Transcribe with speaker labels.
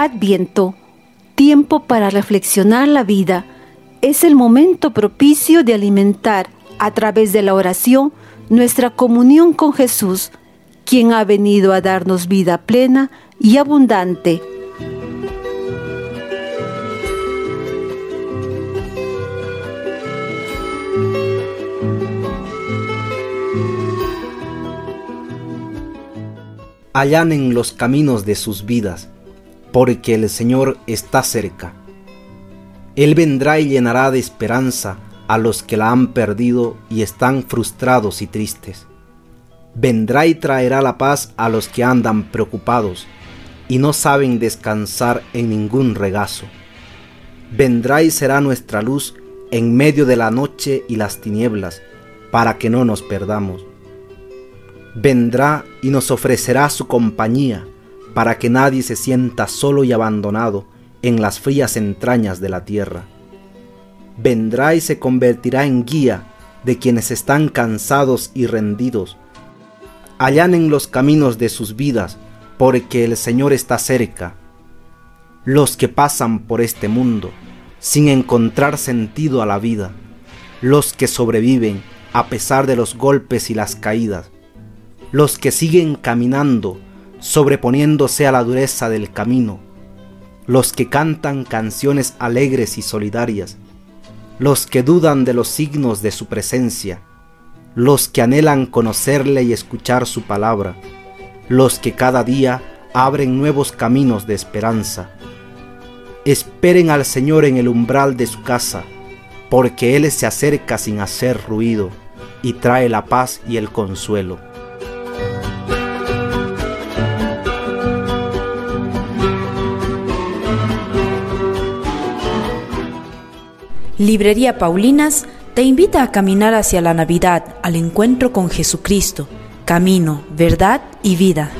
Speaker 1: Adviento, tiempo para reflexionar la vida, es el momento propicio de alimentar a través de la oración nuestra comunión con Jesús, quien ha venido a darnos vida plena y abundante.
Speaker 2: allanen los caminos de sus vidas, porque el Señor está cerca. Él vendrá y llenará de esperanza a los que la han perdido y están frustrados y tristes. Vendrá y traerá la paz a los que andan preocupados y no saben descansar en ningún regazo. Vendrá y será nuestra luz en medio de la noche y las tinieblas, para que no nos perdamos vendrá y nos ofrecerá su compañía para que nadie se sienta solo y abandonado en las frías entrañas de la tierra. Vendrá y se convertirá en guía de quienes están cansados y rendidos. Allanen los caminos de sus vidas, porque el Señor está cerca. Los que pasan por este mundo sin encontrar sentido a la vida, los que sobreviven a pesar de los golpes y las caídas, los que siguen caminando, sobreponiéndose a la dureza del camino, los que cantan canciones alegres y solidarias, los que dudan de los signos de su presencia, los que anhelan conocerle y escuchar su palabra, los que cada día abren nuevos caminos de esperanza. Esperen al Señor en el umbral de su casa, porque Él se acerca sin hacer ruido y trae la paz y el consuelo.
Speaker 3: Librería Paulinas te invita a caminar hacia la Navidad, al encuentro con Jesucristo, camino, verdad y vida.